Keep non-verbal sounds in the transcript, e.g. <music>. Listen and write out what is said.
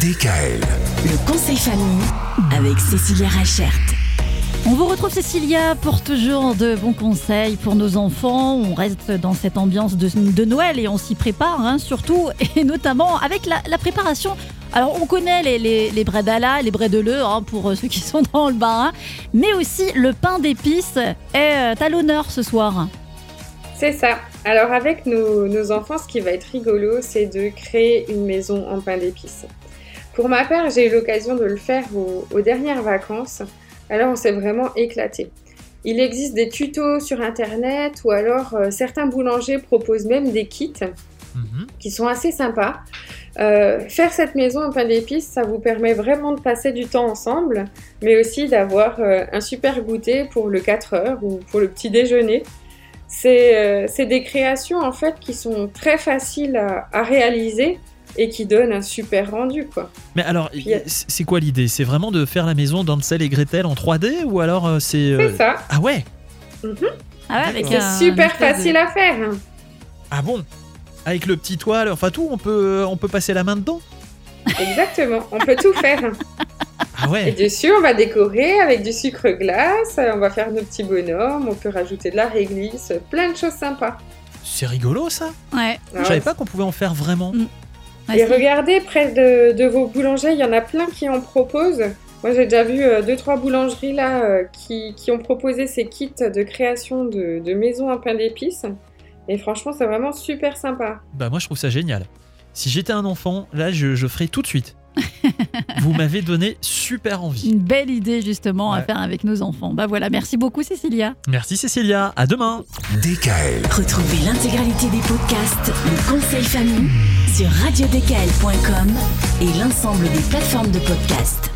DKL. Le conseil famille avec Cécilia Rachert. On vous retrouve Cécilia pour toujours de bons conseils pour nos enfants. On reste dans cette ambiance de, de Noël et on s'y prépare hein, surtout et notamment avec la, la préparation. Alors on connaît les, les, les bredala, les bredeleux hein, pour euh, ceux qui sont dans le bain, hein, mais aussi le pain d'épices est euh, à l'honneur ce soir. C'est ça. Alors avec nos, nos enfants, ce qui va être rigolo, c'est de créer une maison en pain d'épices. Pour ma part, j'ai eu l'occasion de le faire aux, aux dernières vacances. Alors on s'est vraiment éclaté. Il existe des tutos sur internet ou alors euh, certains boulangers proposent même des kits Mhm. qui sont assez sympas. Euh, faire cette maison en pain d'épices, ça vous permet vraiment de passer du temps ensemble, mais aussi d'avoir euh, un super goûter pour le 4 heures ou pour le petit déjeuner. C'est c'est des créations en fait qui sont très faciles à, à réaliser et qui donnent un super rendu quoi. Mais alors, Puis, euh, c'est quoi l'idée? C'est vraiment de faire la maison d'Ansel et Gretel en 3D ou alors euh, c'est. euh, C'est ça, Ah ouais? Ah ouais, avec c'est un super de- facile à faire. Ah bon? Avec le petit toit, enfin tout, on peut, on peut passer la main dedans? Exactement, on peut tout faire. <laughs> Ah Et ouais dessus, on va décorer avec du sucre glace, on va faire nos petits bonhommes, on peut rajouter de la réglisse, plein de choses sympas. C'est rigolo ça Ouais. Je Ah savais ouais. pas qu'on pouvait en faire vraiment. Mm. Et regardez, près de, de vos boulangers, il y en a plein qui en proposent. Moi, j'ai déjà vu euh, deux, trois boulangeries là euh, qui, qui ont proposé ces kits de création de, de maisons en pain d'épices. Et franchement, c'est vraiment super sympa. Bah moi je trouve ça génial. Si j'étais un enfant, là je, je ferais tout de suite. <laughs> Vous m'avez donné super envie. Une belle idée justement à faire avec nos enfants. Bah voilà, merci beaucoup Cécilia. Merci Cécilia, à demain DKL. Retrouvez l'intégralité des podcasts Le conseil famille sur radiodkl.com et l'ensemble des plateformes de podcasts.